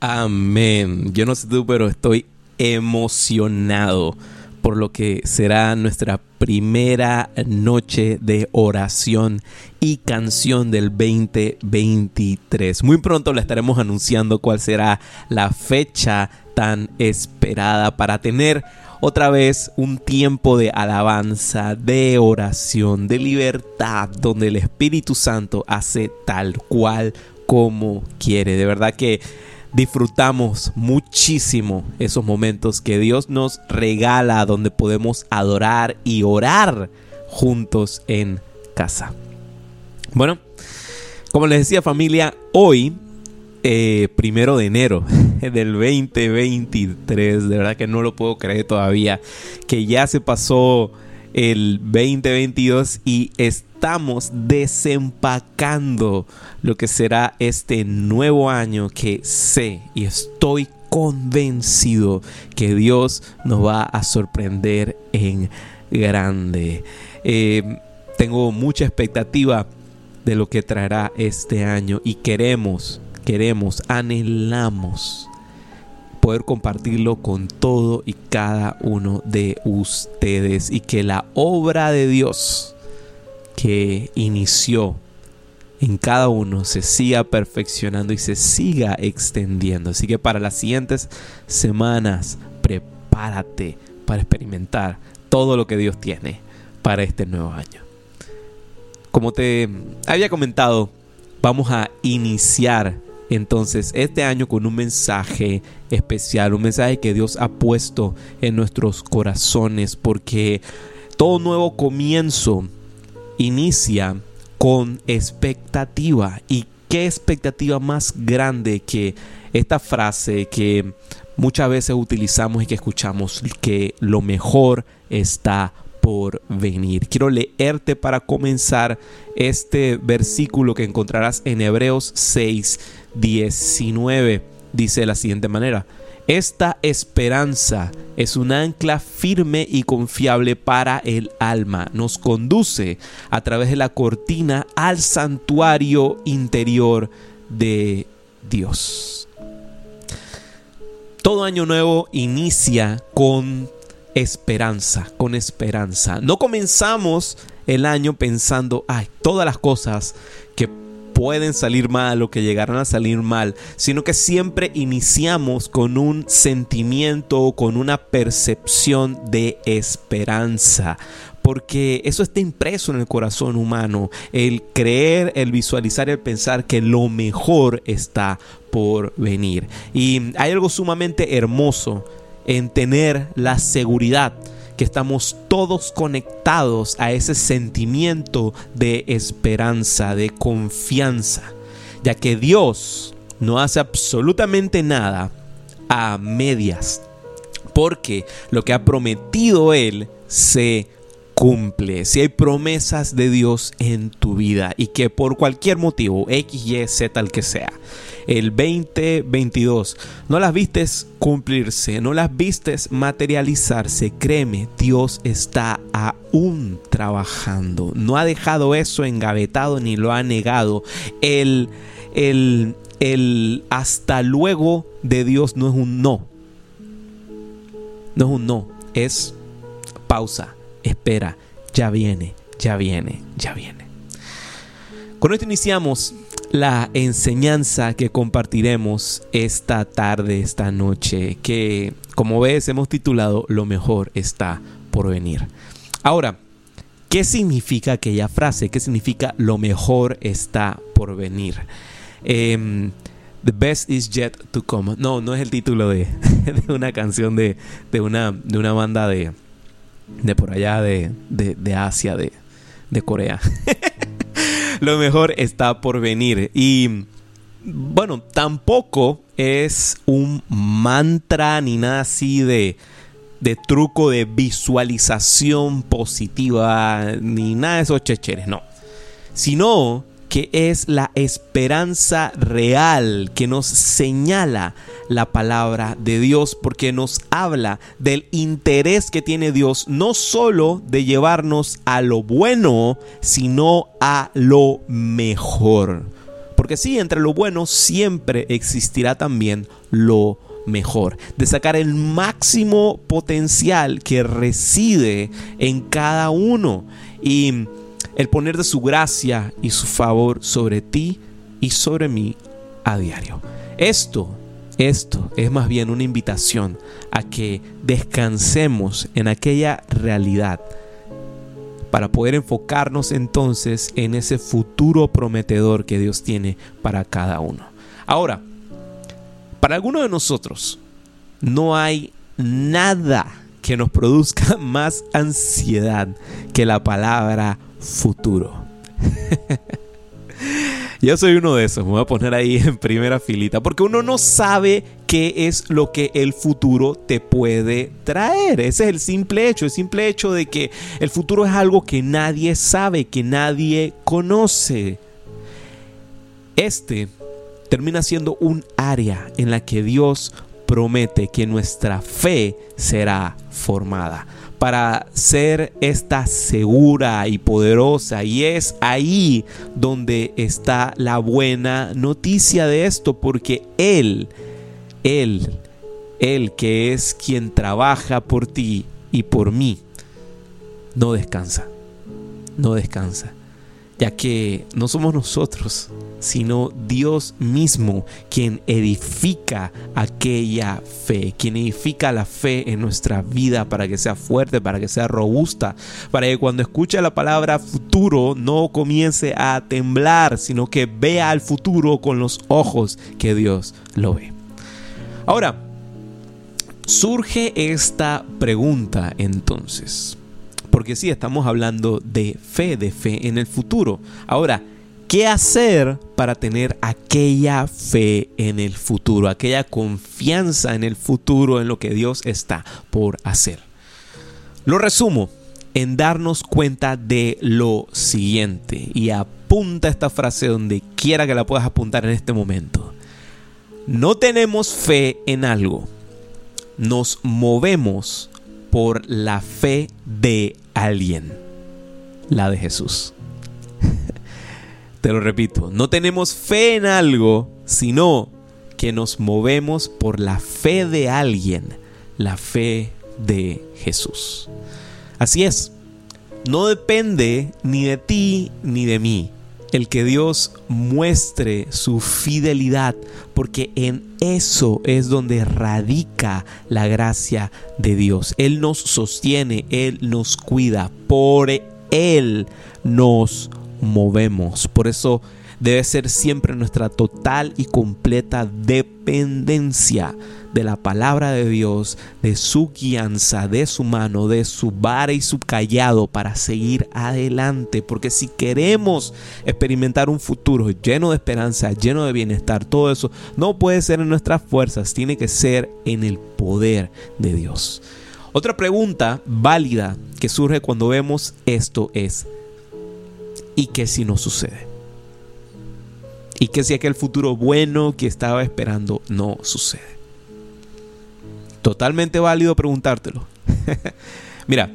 Amén. Yo no sé tú, pero estoy emocionado por lo que será nuestra primera noche de oración y canción del 2023. Muy pronto le estaremos anunciando cuál será la fecha tan esperada para tener otra vez un tiempo de alabanza, de oración, de libertad, donde el Espíritu Santo hace tal cual como quiere. De verdad que disfrutamos muchísimo esos momentos que Dios nos regala donde podemos adorar y orar juntos en casa. Bueno, como les decía familia, hoy, eh, primero de enero del 2023, de verdad que no lo puedo creer todavía, que ya se pasó el 2022 y estamos desempacando lo que será este nuevo año que sé y estoy convencido que Dios nos va a sorprender en grande. Eh, tengo mucha expectativa de lo que traerá este año y queremos, queremos, anhelamos poder compartirlo con todo y cada uno de ustedes y que la obra de Dios que inició en cada uno se siga perfeccionando y se siga extendiendo. Así que para las siguientes semanas prepárate para experimentar todo lo que Dios tiene para este nuevo año. Como te había comentado, vamos a iniciar entonces este año con un mensaje especial, un mensaje que Dios ha puesto en nuestros corazones, porque todo nuevo comienzo inicia con expectativa. ¿Y qué expectativa más grande que esta frase que muchas veces utilizamos y que escuchamos, que lo mejor está por venir. Quiero leerte para comenzar este versículo que encontrarás en Hebreos 6, 19 dice de la siguiente manera, esta esperanza es un ancla firme y confiable para el alma. Nos conduce a través de la cortina al santuario interior de Dios. Todo año nuevo inicia con esperanza, con esperanza. No comenzamos el año pensando, ay, todas las cosas que pueden salir mal o que llegarán a salir mal, sino que siempre iniciamos con un sentimiento o con una percepción de esperanza porque eso está impreso en el corazón humano, el creer, el visualizar, el pensar que lo mejor está por venir. Y hay algo sumamente hermoso en tener la seguridad que estamos todos conectados a ese sentimiento de esperanza, de confianza, ya que Dios no hace absolutamente nada a medias, porque lo que ha prometido Él se cumple. Si hay promesas de Dios en tu vida y que por cualquier motivo, X, Y, Z, el que sea, el 2022. No las vistes cumplirse, no las vistes materializarse. Créeme, Dios está aún trabajando. No ha dejado eso engavetado ni lo ha negado. El, el, el hasta luego de Dios no es un no. No es un no, es pausa, espera, ya viene, ya viene, ya viene. Con esto iniciamos la enseñanza que compartiremos esta tarde, esta noche, que como ves hemos titulado Lo mejor está por venir. Ahora, ¿qué significa aquella frase? ¿Qué significa lo mejor está por venir? Em, the best is yet to come. No, no es el título de, una canción de, una, de una banda de, de por allá de, de Asia, de, de Corea. lo mejor está por venir. Y bueno, tampoco es un mantra ni nada así de, de truco de visualización positiva, ni nada de esos checheres, no. Sino que es la esperanza real que nos señala la palabra de Dios, porque nos habla del interés que tiene Dios, no solo de llevarnos a lo bueno, sino a lo mejor. Porque sí, entre lo bueno siempre existirá también lo mejor, de sacar el máximo potencial que reside en cada uno. Y el poner de su gracia y su favor sobre ti y sobre mí a diario. Esto, esto es más bien una invitación a que descansemos en aquella realidad para poder enfocarnos entonces en ese futuro prometedor que Dios tiene para cada uno. Ahora, para algunos de nosotros no hay nada que nos produzca más ansiedad que la palabra futuro. Yo soy uno de esos, me voy a poner ahí en primera filita, porque uno no sabe qué es lo que el futuro te puede traer. Ese es el simple hecho, el simple hecho de que el futuro es algo que nadie sabe, que nadie conoce. Este termina siendo un área en la que Dios promete que nuestra fe será formada para ser esta segura y poderosa. Y es ahí donde está la buena noticia de esto, porque Él, Él, Él que es quien trabaja por ti y por mí, no descansa, no descansa ya que no somos nosotros, sino Dios mismo quien edifica aquella fe, quien edifica la fe en nuestra vida para que sea fuerte, para que sea robusta, para que cuando escuche la palabra futuro no comience a temblar, sino que vea al futuro con los ojos que Dios lo ve. Ahora, surge esta pregunta entonces. Porque sí, estamos hablando de fe, de fe en el futuro. Ahora, ¿qué hacer para tener aquella fe en el futuro, aquella confianza en el futuro, en lo que Dios está por hacer? Lo resumo en darnos cuenta de lo siguiente y apunta esta frase donde quiera que la puedas apuntar en este momento. No tenemos fe en algo, nos movemos por la fe de alguien, la de Jesús. Te lo repito, no tenemos fe en algo, sino que nos movemos por la fe de alguien, la fe de Jesús. Así es, no depende ni de ti ni de mí el que Dios muestre su fidelidad, porque en eso es donde radica la gracia de Dios. Él nos sostiene, Él nos cuida, por Él nos movemos. Por eso debe ser siempre nuestra total y completa dependencia de la palabra de Dios, de su guianza, de su mano, de su vara y su callado para seguir adelante. Porque si queremos experimentar un futuro lleno de esperanza, lleno de bienestar, todo eso no puede ser en nuestras fuerzas, tiene que ser en el poder de Dios. Otra pregunta válida que surge cuando vemos esto es, ¿y qué si no sucede? ¿Y qué si aquel futuro bueno que estaba esperando no sucede? Totalmente válido preguntártelo. Mira,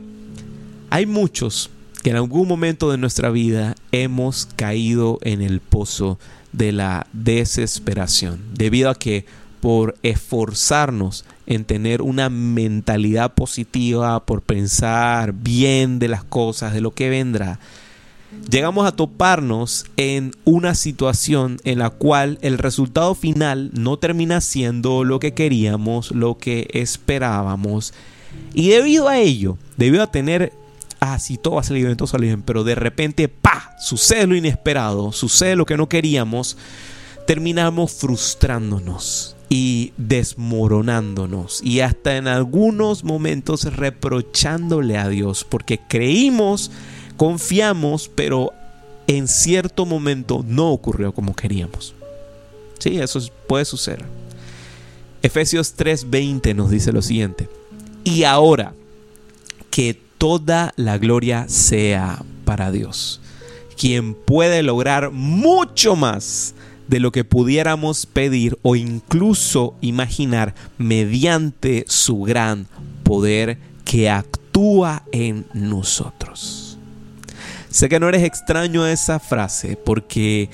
hay muchos que en algún momento de nuestra vida hemos caído en el pozo de la desesperación, debido a que por esforzarnos en tener una mentalidad positiva, por pensar bien de las cosas, de lo que vendrá, llegamos a toparnos en una situación en la cual el resultado final no termina siendo lo que queríamos, lo que esperábamos. Y debido a ello, debido a tener, ah, si todo va a salir bien, todo sale bien, pero de repente, pa, sucede lo inesperado, sucede lo que no queríamos, terminamos frustrándonos y desmoronándonos y hasta en algunos momentos reprochándole a Dios porque creímos Confiamos, pero en cierto momento no ocurrió como queríamos. Sí, eso puede suceder. Efesios 3:20 nos dice lo siguiente. Y ahora, que toda la gloria sea para Dios, quien puede lograr mucho más de lo que pudiéramos pedir o incluso imaginar mediante su gran poder que actúa en nosotros. Sé que no eres extraño a esa frase porque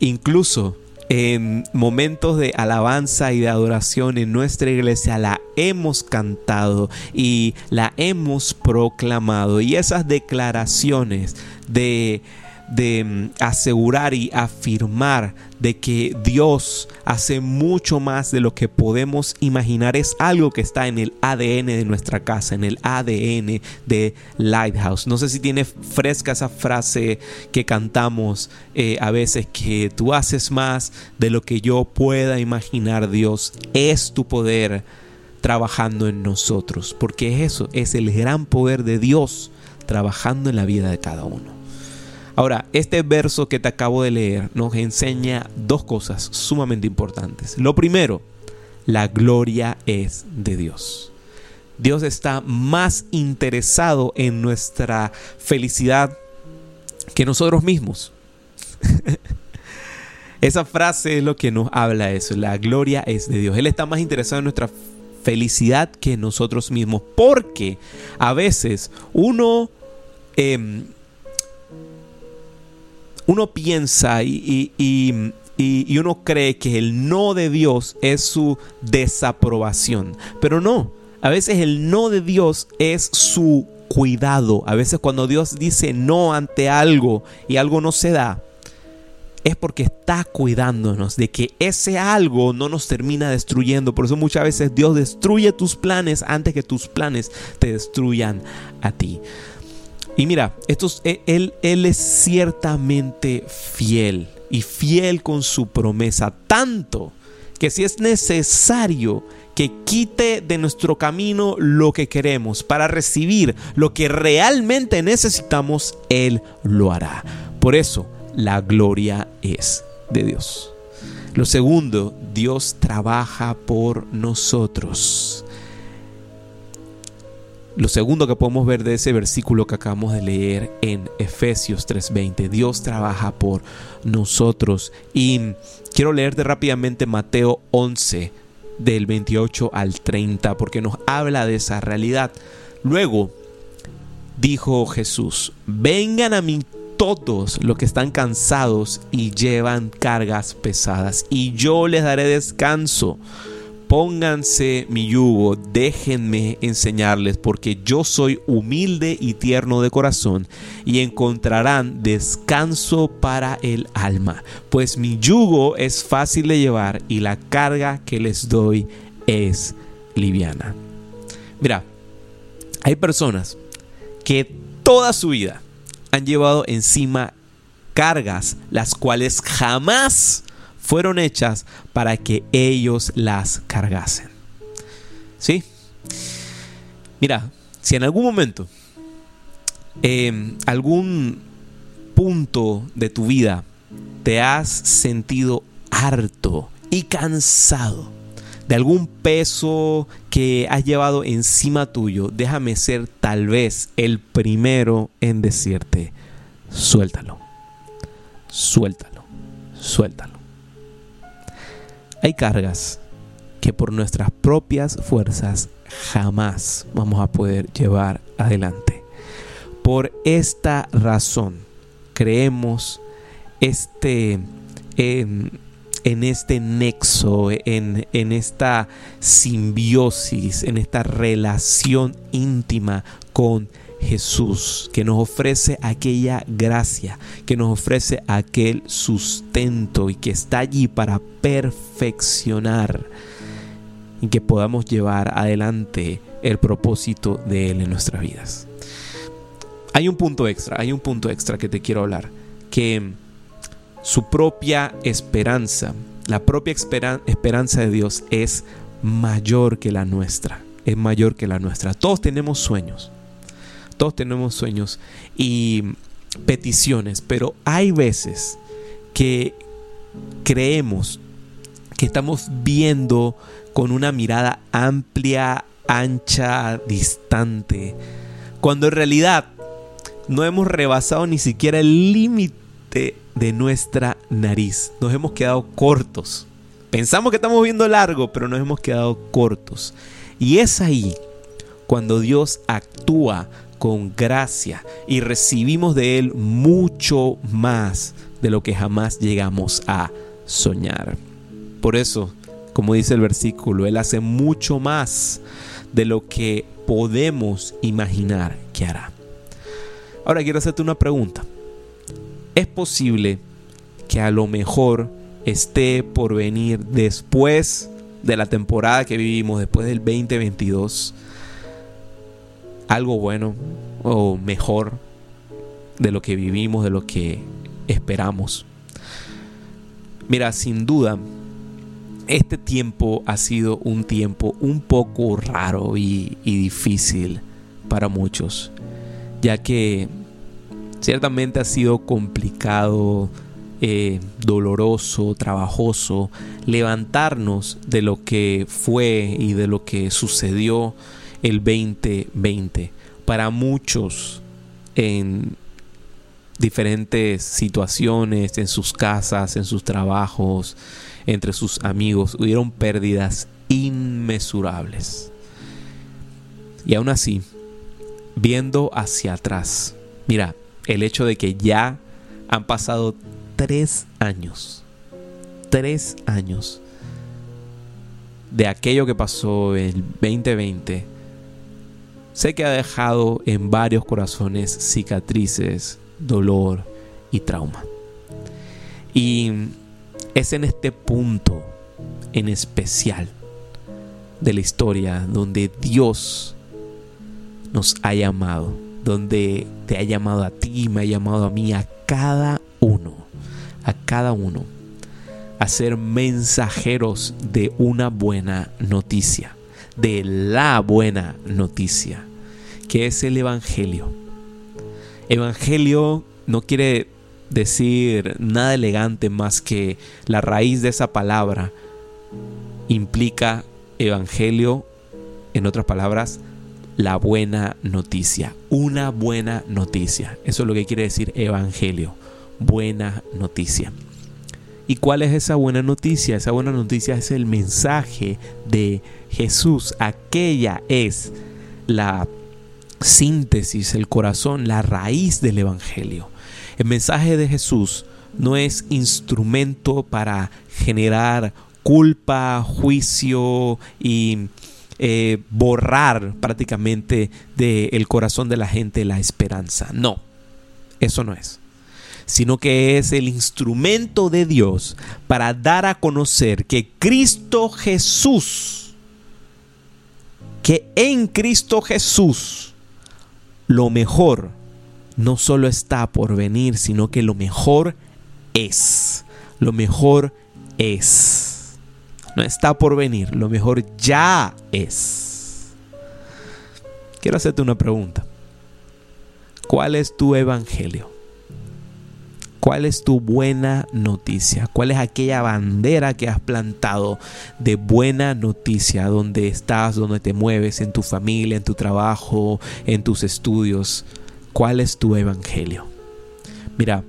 incluso en momentos de alabanza y de adoración en nuestra iglesia la hemos cantado y la hemos proclamado. Y esas declaraciones de de mm, asegurar y afirmar de que Dios hace mucho más de lo que podemos imaginar es algo que está en el ADN de nuestra casa, en el ADN de Lighthouse. No sé si tiene fresca esa frase que cantamos eh, a veces, que tú haces más de lo que yo pueda imaginar, Dios. Es tu poder trabajando en nosotros, porque es eso, es el gran poder de Dios trabajando en la vida de cada uno. Ahora, este verso que te acabo de leer nos enseña dos cosas sumamente importantes. Lo primero, la gloria es de Dios. Dios está más interesado en nuestra felicidad que nosotros mismos. Esa frase es lo que nos habla eso. La gloria es de Dios. Él está más interesado en nuestra felicidad que nosotros mismos. Porque a veces uno em, uno piensa y, uno cree que el no de Dios es su desaprobación, pero no, a veces el no de Dios es su cuidado. A veces cuando Dios dice no ante algo y algo no se da, es porque está cuidándonos de que ese algo no nos termina destruyendo. Por eso muchas veces Dios destruye tus planes antes que tus planes te destruyan a ti. Y mira, esto e, él, él es ciertamente fiel y fiel con su promesa, tanto que si es necesario que quite de nuestro camino lo que queremos para recibir lo que realmente necesitamos, Él lo hará. Por eso, la gloria es de Dios. Lo segundo, Dios trabaja por nosotros. Lo segundo que podemos ver de ese versículo que acabamos de leer en Efesios 3:20, Dios trabaja por nosotros. Y quiero leerte rápidamente Mateo 11 del 28 al 30 porque nos habla de esa realidad. Luego dijo Jesús, vengan a mí todos los que están cansados y llevan cargas pesadas y yo les daré descanso. Pónganse mi yugo, déjenme enseñarles, porque yo soy humilde y tierno de corazón, y encontrarán descanso para el alma, pues mi yugo es fácil de llevar y la carga que les doy es liviana. Mira, hay personas que toda su vida han llevado encima cargas las cuales jamás fueron hechas para que ellos las cargasen. ¿Sí? Mira, si en algún momento, en algún punto de tu vida, te has sentido harto y cansado de algún peso que has llevado encima tuyo, déjame ser tal vez el primero en decirte, suéltalo, suéltalo, suéltalo. Hay cargas que por nuestras propias fuerzas jamás vamos a poder llevar adelante. Por esta razón creemos este, en, este nexo, en, en esta simbiosis, en esta relación íntima con Jesús, que nos ofrece aquella gracia, que nos ofrece aquel sustento y que está allí para perfeccionar y que podamos llevar adelante el propósito de Él en nuestras vidas. Hay un punto extra, hay un punto extra que te quiero hablar, que su propia esperanza, la propia esperanza de Dios es mayor que la nuestra, es mayor que la nuestra. Todos tenemos sueños, todos tenemos sueños y peticiones, pero hay veces que creemos que estamos viendo con una mirada amplia, ancha, distante, cuando en realidad no hemos rebasado ni siquiera el límite de nuestra nariz. Nos hemos quedado cortos. Pensamos que estamos viendo largo, pero nos hemos quedado cortos. Y es ahí cuando Dios actúa con gracia y recibimos de Él mucho más de lo que jamás llegamos a soñar. Por eso, como dice el versículo, Él hace mucho más de lo que podemos imaginar que hará. Ahora quiero hacerte una pregunta. ¿Es posible que a lo mejor esté por venir después de la temporada que vivimos, después del 2022, algo bueno o mejor de lo que vivimos, de lo que esperamos. Mira, sin duda, este tiempo ha sido un tiempo un poco raro y, difícil para muchos, ya que ciertamente ha sido complicado, eh, doloroso, trabajoso, levantarnos de lo que fue y de lo que sucedió el 2020. Para muchos en diferentes situaciones, en sus casas, en sus trabajos, entre sus amigos, hubieron pérdidas inmesurables. Y aún así, viendo hacia atrás, mira, el hecho de que ya han pasado tres años, tres años de aquello que pasó el 2020, Sé que ha dejado en varios corazones cicatrices, dolor y trauma. Y es en este punto en especial de la historia donde Dios nos ha llamado, donde te ha llamado a ti, me ha llamado a mí, a cada uno, a cada uno, a ser mensajeros de una buena noticia de la buena noticia, es el Evangelio. Evangelio no quiere decir nada elegante más que la raíz de esa palabra implica Evangelio, en otras palabras, la buena noticia, una buena noticia. Eso es lo que quiere decir Evangelio, buena noticia. ¿Y cuál es esa buena noticia? Esa buena noticia es el mensaje de Jesús. Aquella es la síntesis, el corazón, la raíz del Evangelio. El mensaje de Jesús no es instrumento para generar culpa, juicio y eh, borrar prácticamente del corazón de la gente la esperanza. No, eso no es sino que es el instrumento de Dios para dar a conocer que Cristo Jesús, que en Cristo Jesús lo mejor no solo está por venir, sino que lo mejor es. Lo mejor es. No está por venir, lo mejor ya es. Quiero hacerte una pregunta. ¿Cuál es tu evangelio? ¿Cuál es tu buena noticia? ¿Cuál es aquella bandera que has plantado de buena noticia donde estás, donde te mueves, en tu familia, en tu trabajo, en tus estudios? ¿Cuál es tu evangelio? Mira,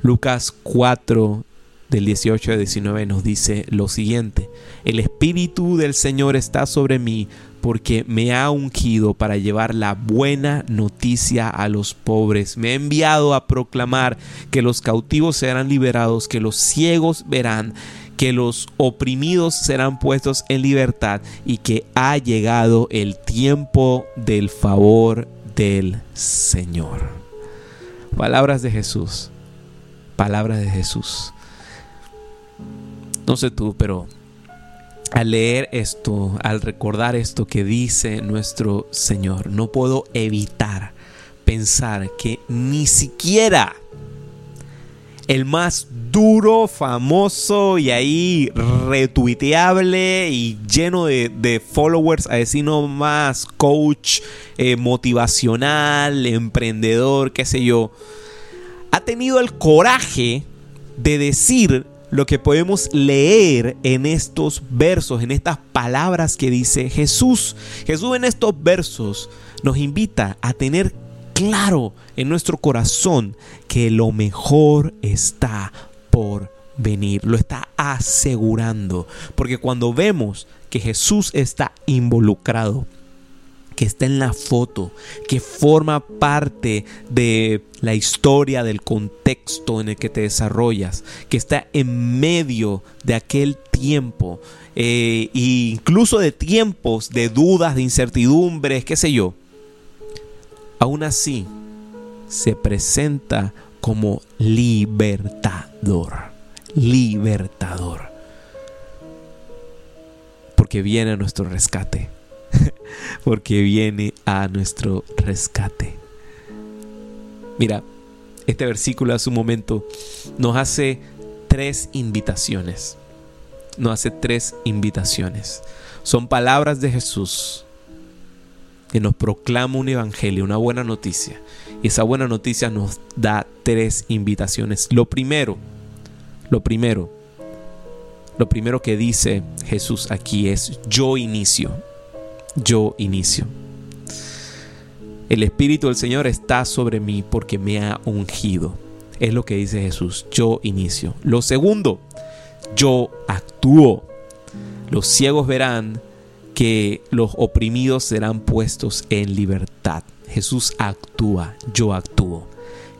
Lucas 4 del 18 al 19 nos dice lo siguiente, el Espíritu del Señor está sobre mí porque me ha ungido para llevar la buena noticia a los pobres. Me ha enviado a proclamar que los cautivos serán liberados, que los ciegos verán, que los oprimidos serán puestos en libertad y que ha llegado el tiempo del favor del Señor. Palabras de Jesús. Palabras de Jesús. No sé tú, pero al leer esto, al recordar esto que dice nuestro Señor, no puedo evitar pensar que ni siquiera el más duro, famoso y ahí retuiteable y lleno de, followers, a decir no más coach eh, motivacional, emprendedor, qué sé yo, ha tenido el coraje de decir lo que podemos leer en estos versos, en estas palabras que dice Jesús. Jesús en estos versos nos invita a tener claro en nuestro corazón que lo mejor está por venir, lo está asegurando. Porque cuando vemos que Jesús está involucrado, que está en la foto, que forma parte de la historia, del contexto en el que te desarrollas, que está en medio de aquel tiempo, e incluso de tiempos de dudas, de incertidumbres, qué sé yo. Aún así, se presenta como libertador, libertador, porque viene a nuestro rescate porque viene a nuestro rescate. Mira, este versículo a su momento nos hace tres invitaciones. Nos hace tres invitaciones. Son palabras de Jesús que nos proclama un evangelio, una buena noticia. Y esa buena noticia nos da tres invitaciones. Lo primero, lo primero, lo primero que dice Jesús aquí es yo inicio yo inicio. El Espíritu del Señor está sobre mí porque me ha ungido. Es lo que dice Jesús. Yo inicio. Lo segundo, yo actúo. Los ciegos verán que los oprimidos serán puestos en libertad. Jesús actúa, yo actúo.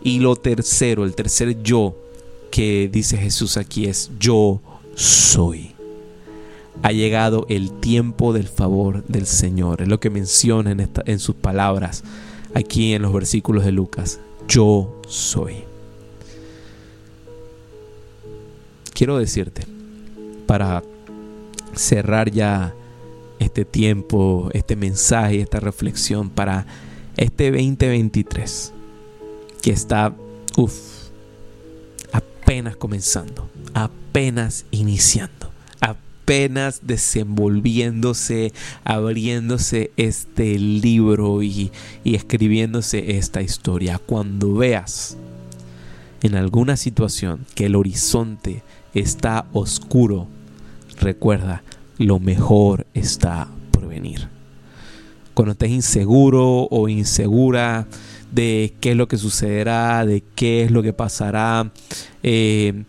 Y lo tercero, el tercer yo que dice Jesús aquí es yo soy ha llegado el tiempo del favor del Señor. Es lo que menciona en, sus palabras aquí en los versículos de Lucas. Yo soy. Quiero decirte, para cerrar ya este tiempo, este mensaje, esta reflexión para este 2023 que está, uff, apenas comenzando, apenas iniciando apenas desenvolviéndose, abriéndose este libro y, y escribiéndose esta historia. Cuando veas en alguna situación que el horizonte está oscuro, recuerda, lo mejor está por venir. Cuando estés inseguro o insegura de qué es lo que sucederá, de qué es lo que pasará, eh,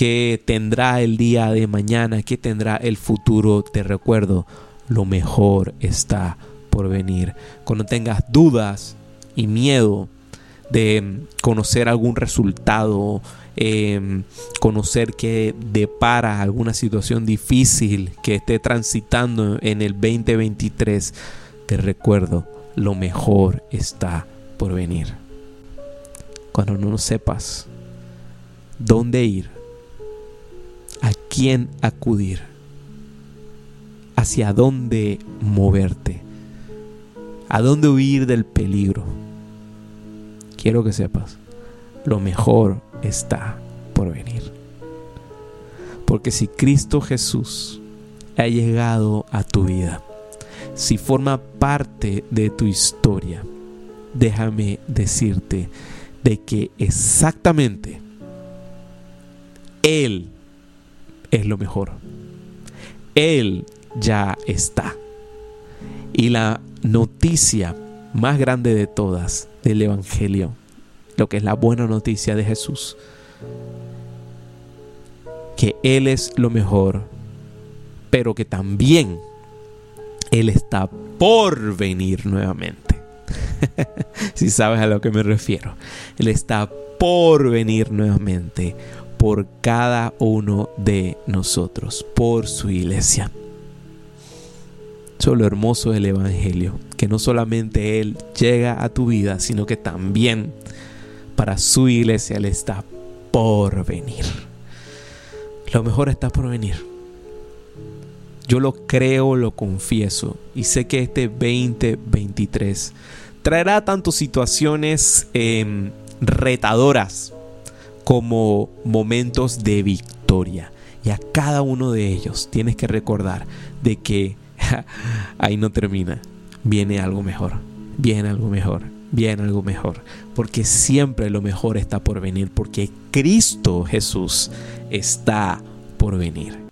qué tendrá el día de mañana, qué tendrá el futuro, te recuerdo, lo mejor está por venir. Cuando tengas dudas y miedo de conocer algún resultado, em, conocer que depara alguna situación difícil que esté transitando en el 2023, te recuerdo, lo mejor está por venir. Cuando no sepas dónde ir, a quién acudir, hacia dónde moverte, a dónde huir del peligro. Quiero que sepas, lo mejor está por venir. Porque si Cristo Jesús ha llegado a tu vida, si forma parte de tu historia, déjame decirte de que exactamente Él es lo mejor. Él ya está. Y la noticia más grande de todas del Evangelio, lo que es la buena noticia de Jesús, que Él es lo mejor, pero que también Él está por venir nuevamente. si sabes a lo que me refiero. Él está por venir nuevamente por cada uno de nosotros, por su iglesia. Eso es lo hermoso del Evangelio, que no solamente Él llega a tu vida, sino que también para su iglesia Él está por venir. Lo mejor está por venir. Yo lo creo, lo confieso y sé que este 2023 traerá tanto situaciones em, retadoras como momentos de victoria. Y a cada uno de ellos tienes que recordar de que ahí no termina. Viene algo mejor. Viene algo mejor. Viene algo mejor. Porque siempre lo mejor está por venir. Porque Cristo Jesús está por venir.